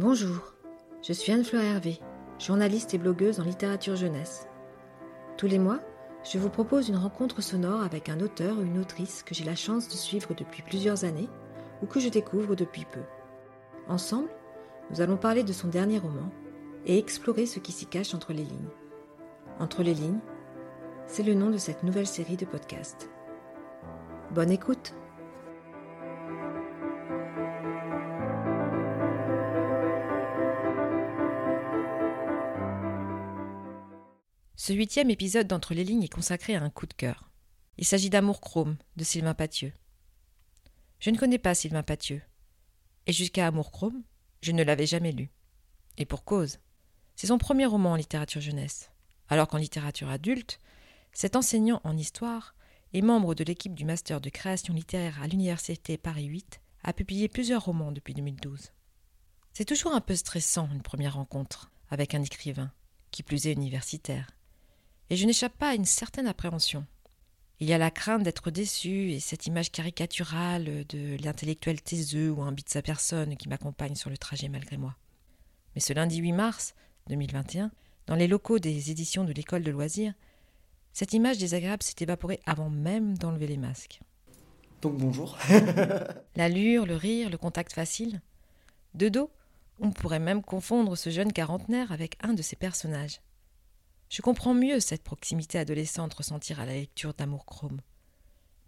Bonjour, je suis Anne-Fleur Hervé, journaliste et blogueuse en littérature jeunesse. Tous les mois, je vous propose une rencontre sonore avec un auteur ou une autrice que j'ai la chance de suivre depuis plusieurs années ou que je découvre depuis peu. Ensemble, nous allons parler de son dernier roman et explorer ce qui s'y cache entre les lignes. Entre les lignes, c'est le nom de cette nouvelle série de podcasts. Bonne écoute Ce huitième épisode d'Entre les lignes est consacré à un coup de cœur. Il s'agit d'Amour Chrome de Sylvain Pathieu. Je ne connais pas Sylvain Pathieu. Et jusqu'à Amour Chrome, je ne l'avais jamais lu. Et pour cause. C'est son premier roman en littérature jeunesse. Alors qu'en littérature adulte, cet enseignant en histoire et membre de l'équipe du master de création littéraire à l'université Paris 8 a publié plusieurs romans depuis 2012. C'est toujours un peu stressant une première rencontre avec un écrivain, qui plus est universitaire et je n'échappe pas à une certaine appréhension. Il y a la crainte d'être déçu et cette image caricaturale de l'intellectuel taiseux ou imbi de sa personne qui m'accompagne sur le trajet malgré moi. Mais ce lundi 8 mars 2021, dans les locaux des éditions de l'école de loisirs, cette image désagréable s'est évaporée avant même d'enlever les masques. Donc bonjour. L'allure, le rire, le contact facile. De dos, on pourrait même confondre ce jeune quarantenaire avec un de ses personnages. Je comprends mieux cette proximité adolescente ressentie à la lecture d'Amour Chrome.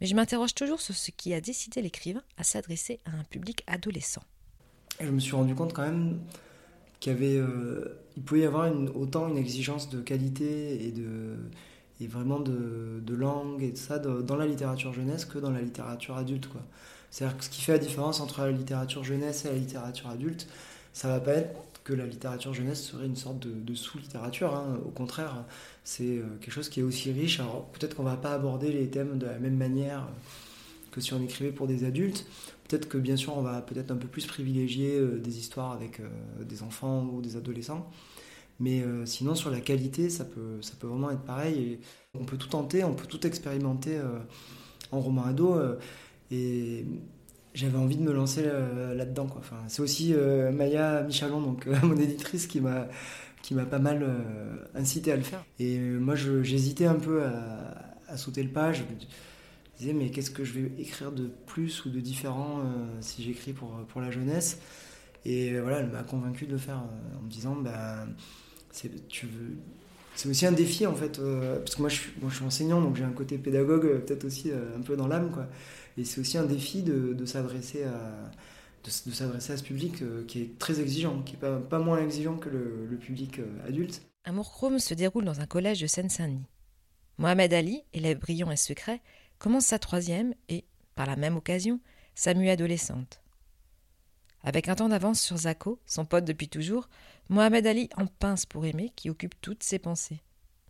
Mais je m'interroge toujours sur ce qui a décidé l'écrivain à s'adresser à un public adolescent. Je me suis rendu compte quand même qu'il avait, euh, il pouvait y avoir autant une exigence de qualité et de vraiment de, langue et de ça dans la littérature jeunesse que dans la littérature adulte. C'est-à-dire que ce qui fait la différence entre la littérature jeunesse et la littérature adulte, ça va pas être que la littérature jeunesse serait une sorte de, sous-littérature. Hein. Au contraire, c'est euh, quelque chose qui est aussi riche. Alors peut-être qu'on va pas aborder les thèmes de la même manière que si on écrivait pour des adultes. Peut-être que bien sûr on va peut-être un peu plus privilégier euh, des histoires avec euh, des enfants ou des adolescents. Mais sinon sur la qualité, ça peut, ça peut vraiment être pareil. On peut tout tenter, on peut tout expérimenter en roman ado. J'avais envie de me lancer euh, là-dedans. Enfin, c'est aussi euh, Maya Michalon, donc euh, mon éditrice, qui m'a qui m'a pas mal incité à le faire. Et moi, j'hésitais un peu à, sauter le pas. Je me disais, mais qu'est-ce que je vais écrire de plus ou de différent si j'écris pour, pour la jeunesse? Et voilà, elle m'a convaincu de le faire en me disant, bah, c'est aussi un défi en fait parce que moi je, suis, je suis enseignant donc j'ai un côté pédagogue peut-être aussi un peu dans l'âme quoi et c'est aussi un défi de, s'adresser à, de, s'adresser à ce public euh, qui est très exigeant, qui n'est pas, moins exigeant que le, public euh, adulte. Amour Chrome se déroule dans un collège de Seine-Saint-Denis. Mohamed Ali, élève brillant et secret, commence sa troisième et, par la même occasion, sa mue adolescente. Avec un temps d'avance sur Zako, son pote depuis toujours, Mohamed Ali en pince pour Aimé qui occupe toutes ses pensées.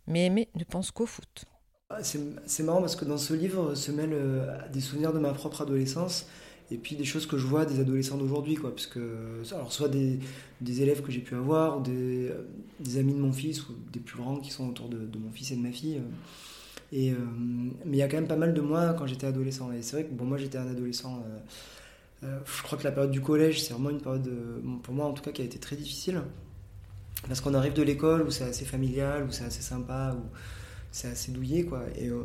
Mais Aimé ne pense qu'au foot. Ah, c'est marrant parce que dans ce livre se mêlent euh, des souvenirs de ma propre adolescence et puis des choses que je vois des adolescents d'aujourd'hui alors soit des, élèves que j'ai pu avoir euh, des, amis de mon fils ou des plus grands qui sont autour de, mon fils et de ma fille euh. et mais il y a quand même pas mal de moi quand j'étais adolescent et c'est vrai que bon moi j'étais un adolescent je crois que la période du collège c'est vraiment une période pour moi en tout cas qui a été très difficile parce qu'on arrive de l'école où c'est assez familial où c'est assez sympa c'est assez douillé, quoi. Et euh,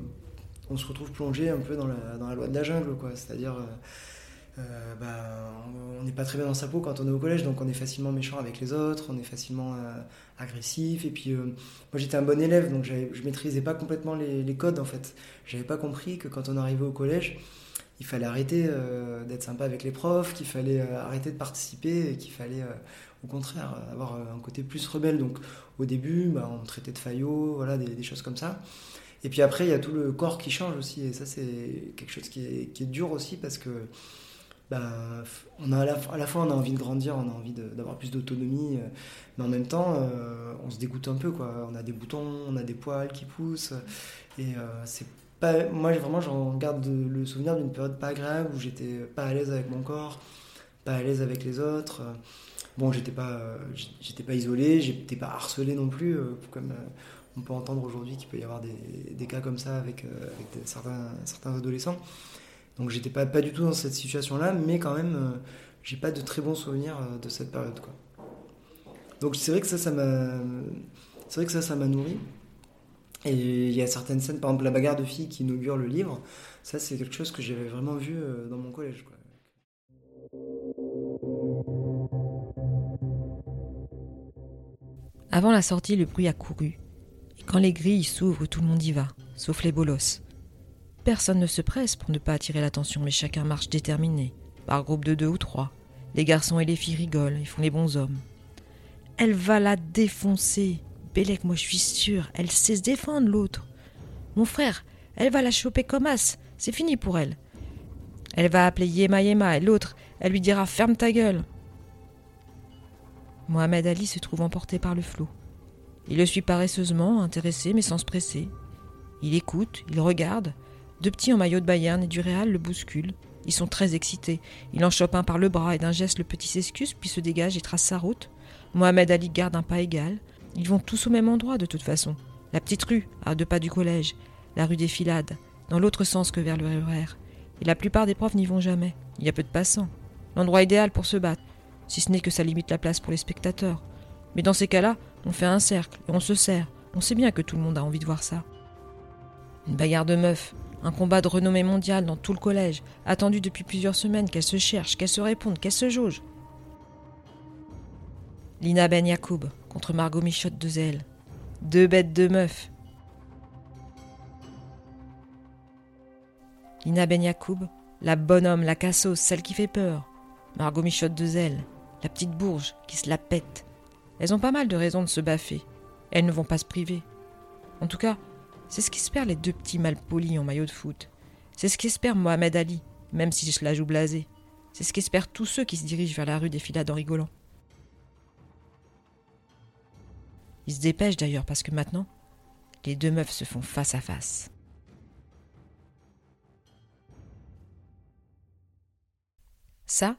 on se retrouve plongé un peu dans la, dans la loi de la jungle, quoi. C'est-à-dire, euh, euh, bah, on n'est pas très bien dans sa peau quand on est au collège, donc on est facilement méchant avec les autres, on est facilement agressif. Et puis, moi j'étais un bon élève, donc je maîtrisais pas complètement les, les codes, en fait. J'avais pas compris que quand on arrivait au collège, il fallait arrêter d'être sympa avec les profs, qu'il fallait arrêter de participer et qu'il fallait au contraire avoir un côté plus rebelle. Donc au début, bah, on traitait de faillots, voilà, des, choses comme ça. Et puis après, il y a tout le corps qui change aussi. Et ça, c'est quelque chose qui est, dur aussi parce que bah, on a à la, fois, on a envie de grandir, on a envie d'avoir plus d'autonomie, euh, mais en même temps, euh, on se dégoûte un peu. Quoi. On a des boutons, on a des poils qui poussent. Et euh, c'est pas, moi, vraiment, j'en garde le souvenir d'une période pas agréable où j'étais pas à l'aise avec mon corps, pas à l'aise avec les autres. Bon, j'étais pas, j'étais pas isolé, j'étais pas harcelé non plus, euh, comme euh, on peut entendre aujourd'hui qu'il peut y avoir des, des, cas comme ça avec, euh, certains, certains adolescents. Donc j'étais pas, pas du tout dans cette situation-là, mais quand même, j'ai pas de très bons souvenirs de cette période. Quoi. Donc c'est vrai que ça, ça m'a, c'est vrai que ça, ça m'a nourri. Et il y a certaines scènes, par exemple la bagarre de filles qui inaugure le livre, ça c'est quelque chose que j'avais vraiment vu euh, dans mon collège. Avant la sortie, le bruit a couru. Et quand les grilles s'ouvrent, tout le monde y va, sauf les bolosses. Personne ne se presse pour ne pas attirer l'attention, mais chacun marche déterminé, par groupe de deux ou trois. Les garçons et les filles rigolent, ils font les bons hommes. Elle va la défoncer. Bélec, moi je suis sûre, elle sait se défendre l'autre. Mon frère, elle va la choper comme as, c'est fini pour elle. Elle va appeler Yema Yema et l'autre, elle lui dira ferme ta gueule. Mohamed Ali se trouve emporté par le flot. Il le suit paresseusement, intéressé mais sans se presser. Il écoute, il regarde. Deux petits en maillot de Bayern et du Real le bousculent. Ils sont très excités. Il en chope un par le bras et d'un geste le petit s'excuse puis se dégage et trace sa route. Mohamed Ali garde un pas égal. Ils vont tous au même endroit de toute façon. La petite rue, à deux pas du collège. La rue des Filades, dans l'autre sens que vers le RER. Et la plupart des profs n'y vont jamais. Il y a peu de passants. L'endroit idéal pour se battre si ce n'est que ça limite la place pour les spectateurs. Mais dans ces cas-là, on fait un cercle et on se serre. On sait bien que tout le monde a envie de voir ça. Une bagarre de meufs, un combat de renommée mondiale dans tout le collège, attendu depuis plusieurs semaines qu'elle se cherche, qu'elle se réponde, qu'elle se jauge. Lina Ben Yacoub contre Margot Michotte de Zelle. Deux bêtes de meufs. Lina Ben Yacoub, la bonhomme, la cassos, celle qui fait peur. Margot Michotte de Zelle, la petite bourge qui se la pète. Elles ont pas mal de raisons de se baffer. Elles ne vont pas se priver. En tout cas, c'est ce qu'espèrent les deux petits malpolis en maillot de foot. C'est ce qu'espère Mohamed Ali, même si je la joue blasé. C'est ce qu'espèrent tous ceux qui se dirigent vers la rue des filades en rigolant. Ils se dépêchent d'ailleurs parce que maintenant, les deux meufs se font face à face. Ça,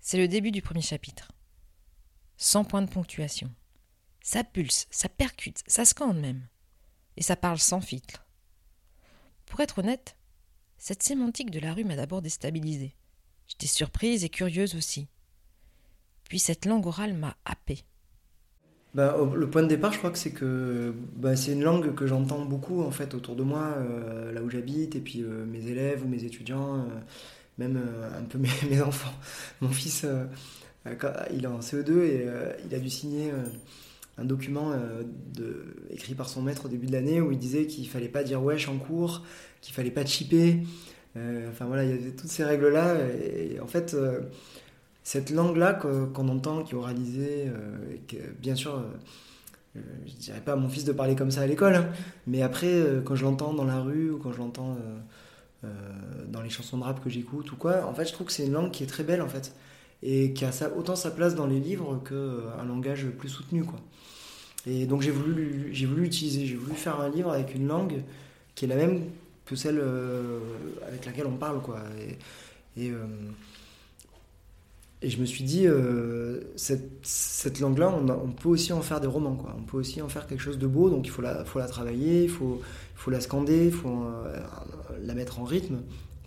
c'est le début du premier chapitre. 100 points de ponctuation. Ça pulse, ça percute, ça scande même. Et ça parle sans filtre. Pour être honnête, cette sémantique de la rue m'a d'abord déstabilisée. J'étais surprise et curieuse aussi. Puis cette langue orale m'a happée. Bah, le point de départ, je crois que c'est que bah, c'est une langue que j'entends beaucoup en fait autour de moi, euh, là où j'habite, et puis euh, mes élèves ou mes étudiants. Euh, même un peu mes, enfants. Mon fils, il est en CE2 et il a dû signer un document écrit par son maître au début de l'année où il disait qu'il fallait pas dire wesh en cours, qu'il fallait pas chipper. enfin voilà, il y avait toutes ces règles-là. Et, en fait, cette langue-là qu'on entend, qui est oralisée, que, bien sûr, je dirais pas à mon fils de parler comme ça à l'école, hein, mais après, quand je l'entends dans la rue ou quand je l'entends euh, dans les chansons de rap que j'écoute ou quoi. En fait, je trouve que c'est une langue qui est très belle en fait et qui a autant sa place dans les livres qu'un euh, langage plus soutenu quoi. Et donc j'ai voulu j'ai voulu utiliser, j'ai voulu faire un livre avec une langue qui est la même que celle euh, avec laquelle on parle quoi. Je me suis dit, cette, cette langue-là, on, peut aussi en faire des romans, quoi. On peut aussi en faire quelque chose de beau, donc il faut la, travailler, il faut, la scander, il faut la mettre en rythme.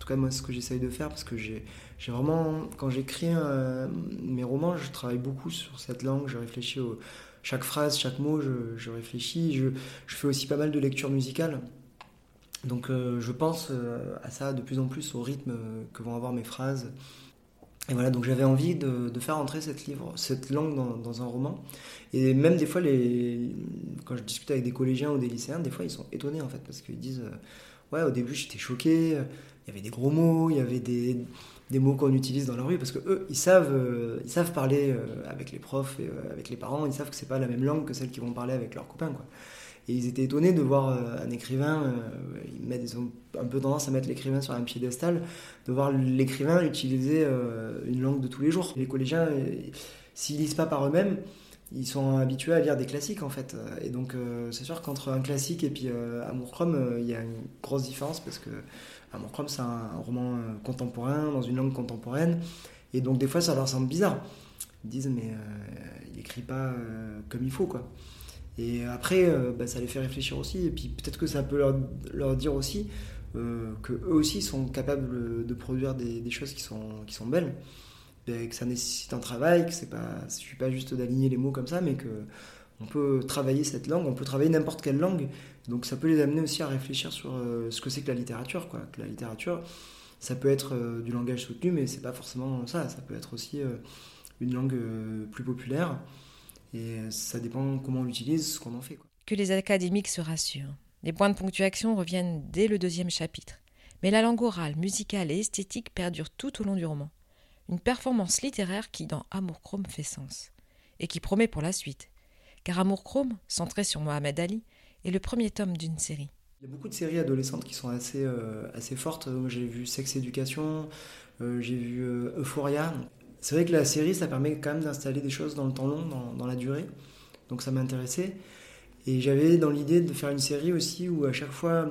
En tout cas, moi, c'est ce que j'essaye de faire parce que j'ai vraiment, quand j'écris euh, mes romans, je travaille beaucoup sur cette langue, je réfléchis au, chaque phrase, chaque mot, je, réfléchis. Je, je, fais aussi pas mal de lecture musicale. Donc euh, je pense euh, à ça de plus en plus, au rythme que vont avoir mes phrases. Et voilà, donc j'avais envie de, faire entrer cette, langue dans, un roman. Et même des fois, quand je discute avec des collégiens ou des lycéens, des fois ils sont étonnés en fait, parce qu'ils disent ouais, au début j'étais choqué, il y avait des gros mots, il y avait des, mots qu'on utilise dans la rue, parce que eux, ils savent, euh, ils savent parler euh, avec les profs et euh, avec les parents, ils savent que c'est pas la même langue que celle qu'ils vont parler avec leurs copains, quoi. Et ils étaient étonnés de voir un écrivain, ils, mettent, ont un peu tendance à mettre l'écrivain sur un piédestal, de voir l'écrivain utiliser une langue de tous les jours. Les collégiens, s'ils lisent pas par eux-mêmes, ils sont habitués à lire des classiques en fait. Et donc euh, c'est sûr qu'entre un classique et puis euh, Amour Chrome, euh, il y a une grosse différence parce que Amour Chrome c'est un, roman contemporain dans une langue contemporaine. Et donc des fois ça leur semble bizarre. Ils disent mais il écrit pas comme il faut quoi. Et après bah, ça les fait réfléchir aussi. Et puis peut-être que ça peut leur, dire aussi que eux aussi sont capables de produire des, choses qui sont, belles. ben, que ça nécessite un travail, que c'est pas, je pas juste d'aligner les mots comme ça, mais que on peut travailler cette langue, on peut travailler n'importe quelle langue. Donc ça peut les amener aussi à réfléchir sur euh, ce que c'est que la littérature. Que la littérature, ça peut être euh, du langage soutenu, mais c'est pas forcément ça. Ça peut être aussi euh, une langue plus populaire. Et ça dépend comment on l'utilise, ce qu'on en fait. Quoi. Que les académiques se rassurent. Les points de ponctuation reviennent dès le deuxième chapitre. Mais la langue orale, musicale et esthétique perdure tout au long du roman. Une performance littéraire qui, dans Amour Chrome, fait sens. Et qui promet pour la suite car Amour Chrome, centré sur Mohamed Ali, est le premier tome d'une série. Il y a beaucoup de séries adolescentes qui sont assez, euh, assez fortes. J'ai vu Sex Education, euh, j'ai vu euh, Euphoria. C'est vrai que la série, ça permet quand même d'installer des choses dans le temps long, dans, la durée. Donc ça m'intéressait. Et j'avais dans l'idée de faire une série aussi où à chaque fois,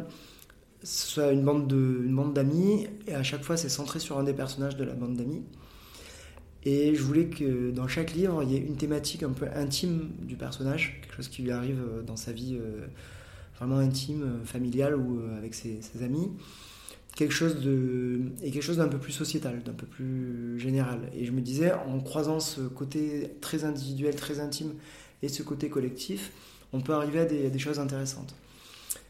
ce soit une bande d'amis, et à chaque fois c'est centré sur un des personnages de la bande d'amis. Et je voulais que dans chaque livre, il y ait une thématique un peu intime du personnage, quelque chose qui lui arrive euh, dans sa vie euh, vraiment intime, euh, familiale ou avec ses, amis, quelque chose de et quelque chose d'un peu plus sociétal, d'un peu plus général. Et je me disais, en croisant ce côté très individuel, très intime, et ce côté collectif, on peut arriver à des, choses intéressantes.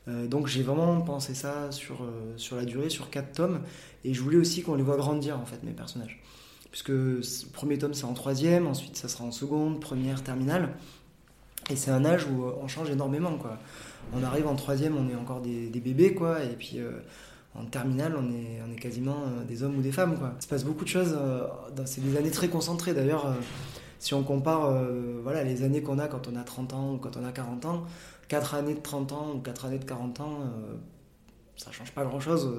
donc j'ai vraiment pensé ça sur, sur la durée, sur quatre tomes, et je voulais aussi qu'on les voit grandir en fait mes personnages puisque le premier tome c'est en troisième, ensuite ça sera en seconde, première, terminale. Et c'est un âge où euh, on change énormément. Quoi. On arrive en troisième, on est encore des, bébés, quoi, et puis euh, en terminale, on est, quasiment euh, des hommes ou des femmes. Quoi. Il se passe beaucoup de choses, c'est des années très concentrées d'ailleurs. si on compare voilà, les années qu'on a quand on a 30 ans ou quand on a 40 ans, 4 années de 30 ans ou 4 années de 40 ans, ça change pas grand-chose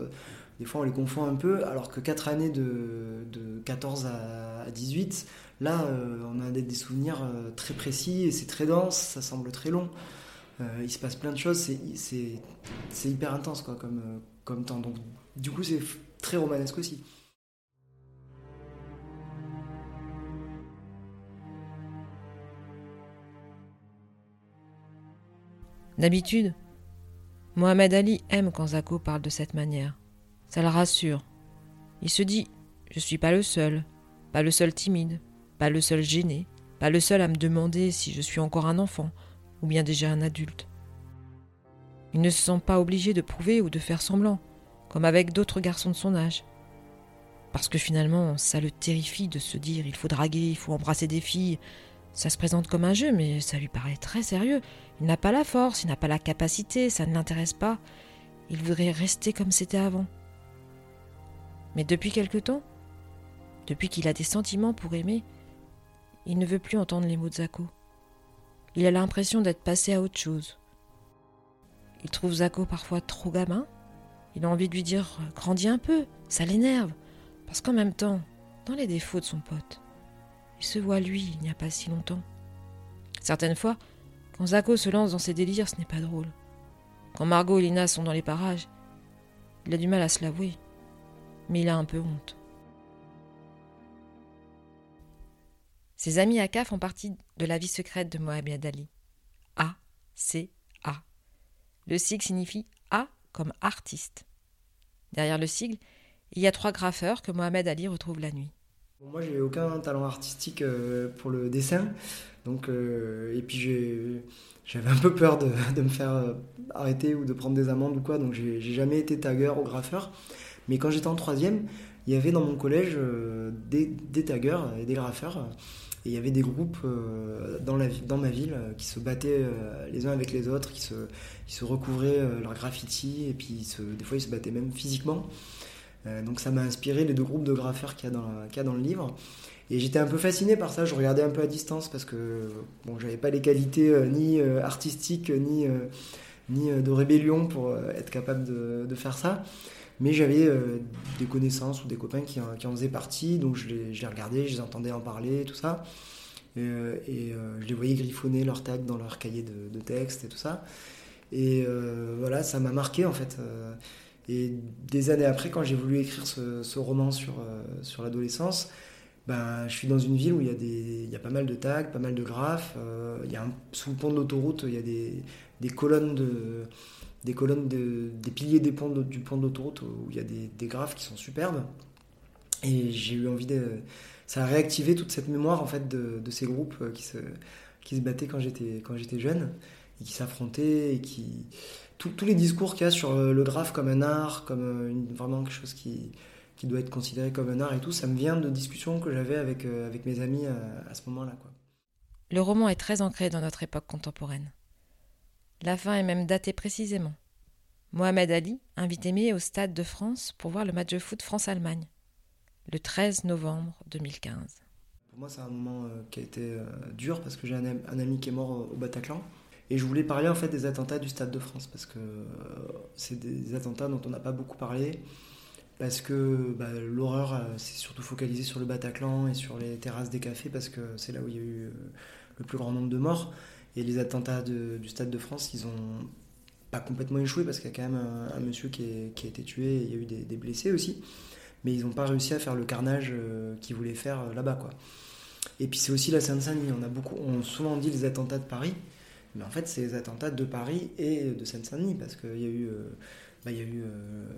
des fois, on les confond un peu, alors que 4 années de, 14 à 18, là, euh, on a des, souvenirs euh, très précis et c'est très dense, ça semble très long. Euh, il se passe plein de choses, c'est hyper intense quoi, comme, comme temps. Donc, du coup, c'est très romanesque aussi. D'habitude, Mohamed Ali aime quand Zako parle de cette manière. Ça le rassure. Il se dit Je suis pas le seul, pas le seul timide, pas le seul gêné, pas le seul à me demander si je suis encore un enfant ou bien déjà un adulte. Il ne se sent pas obligé de prouver ou de faire semblant, comme avec d'autres garçons de son âge. Parce que finalement, ça le terrifie de se dire il faut draguer, il faut embrasser des filles. Ça se présente comme un jeu, mais ça lui paraît très sérieux. Il n'a pas la force, il n'a pas la capacité, ça ne l'intéresse pas. Il voudrait rester comme c'était avant. Mais depuis quelque temps, depuis qu'il a des sentiments pour aimer, il ne veut plus entendre les mots de Zako. Il a l'impression d'être passé à autre chose. Il trouve Zako parfois trop gamin. Il a envie de lui dire Grandis un peu, ça l'énerve. Parce qu'en même temps, dans les défauts de son pote, il se voit lui il n'y a pas si longtemps. Certaines fois, quand Zako se lance dans ses délires, ce n'est pas drôle. Quand Margot et Lina sont dans les parages, il a du mal à se l'avouer mais il a un peu honte. Ses amis Aka font partie de la vie secrète de Mohamed Ali. A, C, A. Le sigle signifie A comme artiste. Derrière le sigle, il y a trois graffeurs que Mohamed Ali retrouve la nuit. Moi, j'ai aucun talent artistique euh, pour le dessin, donc euh, et puis j'avais un peu peur de, me faire euh, arrêter ou de prendre des amendes ou quoi, donc j'ai jamais été tagueur ou graffeur. Mais quand j'étais en troisième, il y avait dans mon collège des, des, taggers et des graffeurs. Et il y avait des groupes euh, dans, la, dans ma ville euh, qui se battaient les uns avec les autres, qui se, qui se recouvraient leur graffiti, et puis des fois ils se battaient même physiquement. donc ça m'a inspiré les deux groupes de graffeurs qu'il y, dans, y a dans le livre. Et j'étais un peu fasciné par ça, je regardais un peu à distance parce que bon, j'avais pas les qualités ni artistiques ni, ni de rébellion pour être capable de faire ça. Mais j'avais euh, des connaissances ou des copains qui, en faisaient partie, donc je les, regardais, je les entendais en parler, tout ça. Euh, et euh, je les voyais griffonner leurs tags dans leur cahier de, de texte et tout ça. Et voilà, ça m'a marqué en fait. et des années après, quand j'ai voulu écrire ce, roman sur, l'adolescence, ben, je suis dans une ville où il y, a pas mal de tags, pas mal de graphes. y a sous le pont de l'autoroute, il y a des colonnes de des colonnes, de, des piliers des ponts du pont d'autoroute où il y a des, des, graphes qui sont superbes. Et j'ai eu envie de. Ça a réactivé toute cette mémoire en fait de, ces groupes euh, qui se, qui se battaient quand j'étais, quand j'étais jeune et qui s'affrontaient qui. tous les discours qu'il y a sur euh, le graphe comme un art, comme euh, vraiment quelque chose qui, qui doit être considéré comme un art et tout, ça me vient de discussions que j'avais avec, avec mes amis à, ce moment-là. Quoi. Le roman est très ancré dans notre époque contemporaine. La fin est même datée précisément. Mohamed Ali invite Aimé au Stade de France pour voir le match de foot France-Allemagne le 13 novembre 2015. Pour moi, c'est un moment euh, qui a été euh, dur parce que j'ai un, ami qui est mort au Bataclan. Et je voulais parler en fait des attentats du Stade de France parce que euh, c'est des attentats dont on n'a pas beaucoup parlé. Parce que bah, l'horreur s'est surtout focalisée sur le Bataclan et sur les terrasses des cafés parce que c'est là où il y a eu le plus grand nombre de morts. Et les attentats du Stade de France, ils ont pas complètement échoué parce qu'il y a quand même un, monsieur qui, a été tué et il y a eu des blessés aussi mais ils n'ont pas réussi à faire le carnage euh, qu'ils voulaient faire euh, là-bas. quoi. Et puis c'est aussi la Seine-Saint-Denis. On a beaucoup, on souvent dit les attentats de Paris, mais en fait c'est les attentats de Paris et de Seine-Saint-Denis parce qu'il y a eu, euh, bah, y a eu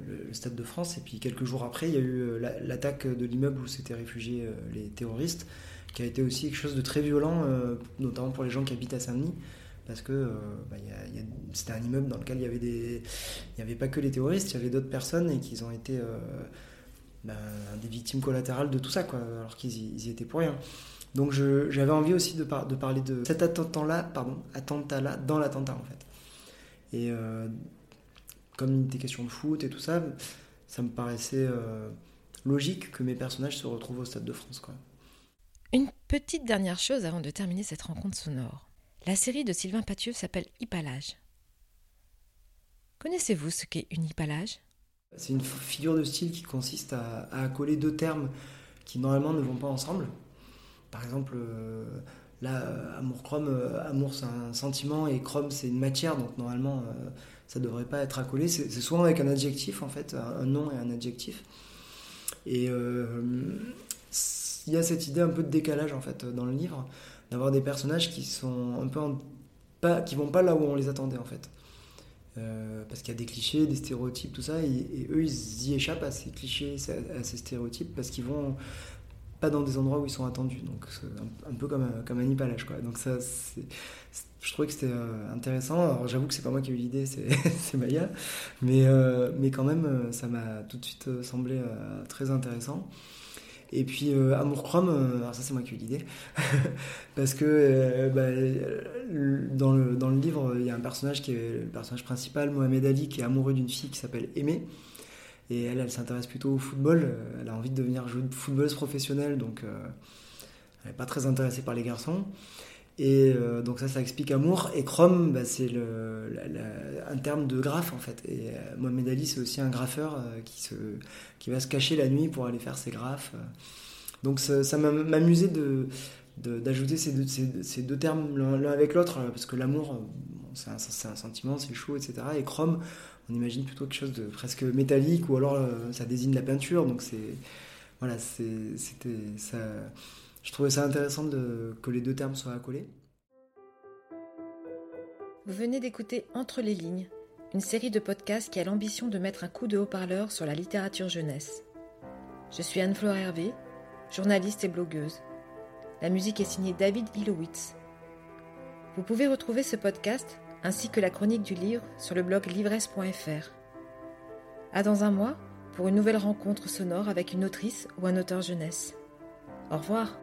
le, Stade de France et puis quelques jours après il y a eu l'attaque de l'immeuble où s'étaient réfugiés les terroristes, qui a été aussi quelque chose de très violent, notamment pour les gens qui habitent à Saint-Denis parce que bah, c'était un immeuble dans lequel il y avait des il n'y avait pas que les terroristes il y avait d'autres personnes et qu'ils ont été ben, des victimes collatérales de tout ça, quoi, alors qu'ils y, étaient pour rien. Donc j'avais envie aussi de, parler de cet attentat-là, pardon, attentat-là dans l'attentat en fait. Et euh, comme il était question de foot et tout ça, ça me paraissait euh, logique que mes personnages se retrouvent au Stade de France. Quoi. Une petite dernière chose avant de terminer cette rencontre sonore. La série de Sylvain Pathieu s'appelle Hippalage. Connaissez-vous ce qu'est une hippalage c'est une figure de style qui consiste à, à, coller deux termes qui normalement ne vont pas ensemble. Par exemple, euh, là, amour chrome, euh, amour c'est un sentiment et chrome c'est une matière, donc normalement ça euh, ça devrait pas être accolé. C'est souvent avec un adjectif en fait, un, nom et un adjectif. Et il y a cette idée un peu de décalage en fait dans le livre, d'avoir des personnages qui sont un peu qui vont pas là où on les attendait en fait. Euh, parce qu'il y a des clichés, des stéréotypes, tout ça, et, eux ils y échappent à ces clichés, à ces stéréotypes, parce qu'ils vont pas dans des endroits où ils sont attendus. Donc un, peu comme un, comme un hippalage, quoi. Donc ça, je trouvais que c'était euh, intéressant. J'avoue que c'est pas moi qui ai eu l'idée, c'est Maya, mais, euh, mais quand même, ça m'a tout de suite semblé très intéressant. Et puis euh, Amour Chrome, euh, alors ça c'est moi qui ai eu l'idée, parce que euh, bah, dans, le, dans le livre, il y a un personnage qui est le personnage principal, Mohamed Ali, qui est amoureux d'une fille qui s'appelle Aimée. Et elle, elle s'intéresse plutôt au football, elle a envie de devenir footballeuse professionnelle, donc elle n'est pas très intéressée par les garçons. Et euh, donc ça, ça explique amour. Et Chrome, bah, c'est un terme de graphe en fait. Et euh, Mohamed Ali, c'est aussi un graffeur euh, qui, va se cacher la nuit pour aller faire ses graphes. Donc ça, ça m'amusait d'ajouter ces deux, termes l'un avec l'autre, parce que l'amour, c'est un, un, sentiment, c'est chaud, etc. Et Chrome, on imagine plutôt quelque chose de presque métallique, ou alors ça désigne la peinture. Donc c'est... Voilà, c'était... ça je trouvais ça intéressant que les deux termes soient accolés. Vous venez d'écouter Entre les lignes, une série de podcasts qui a l'ambition de mettre un coup de haut-parleur sur la littérature jeunesse. Je suis Anne-Fleur Hervé, journaliste et blogueuse. La musique est signée David Ilowitz. Vous pouvez retrouver ce podcast ainsi que la chronique du livre sur le blog livresse.fr. À dans un mois pour une nouvelle rencontre sonore avec une autrice ou un auteur jeunesse. Au revoir.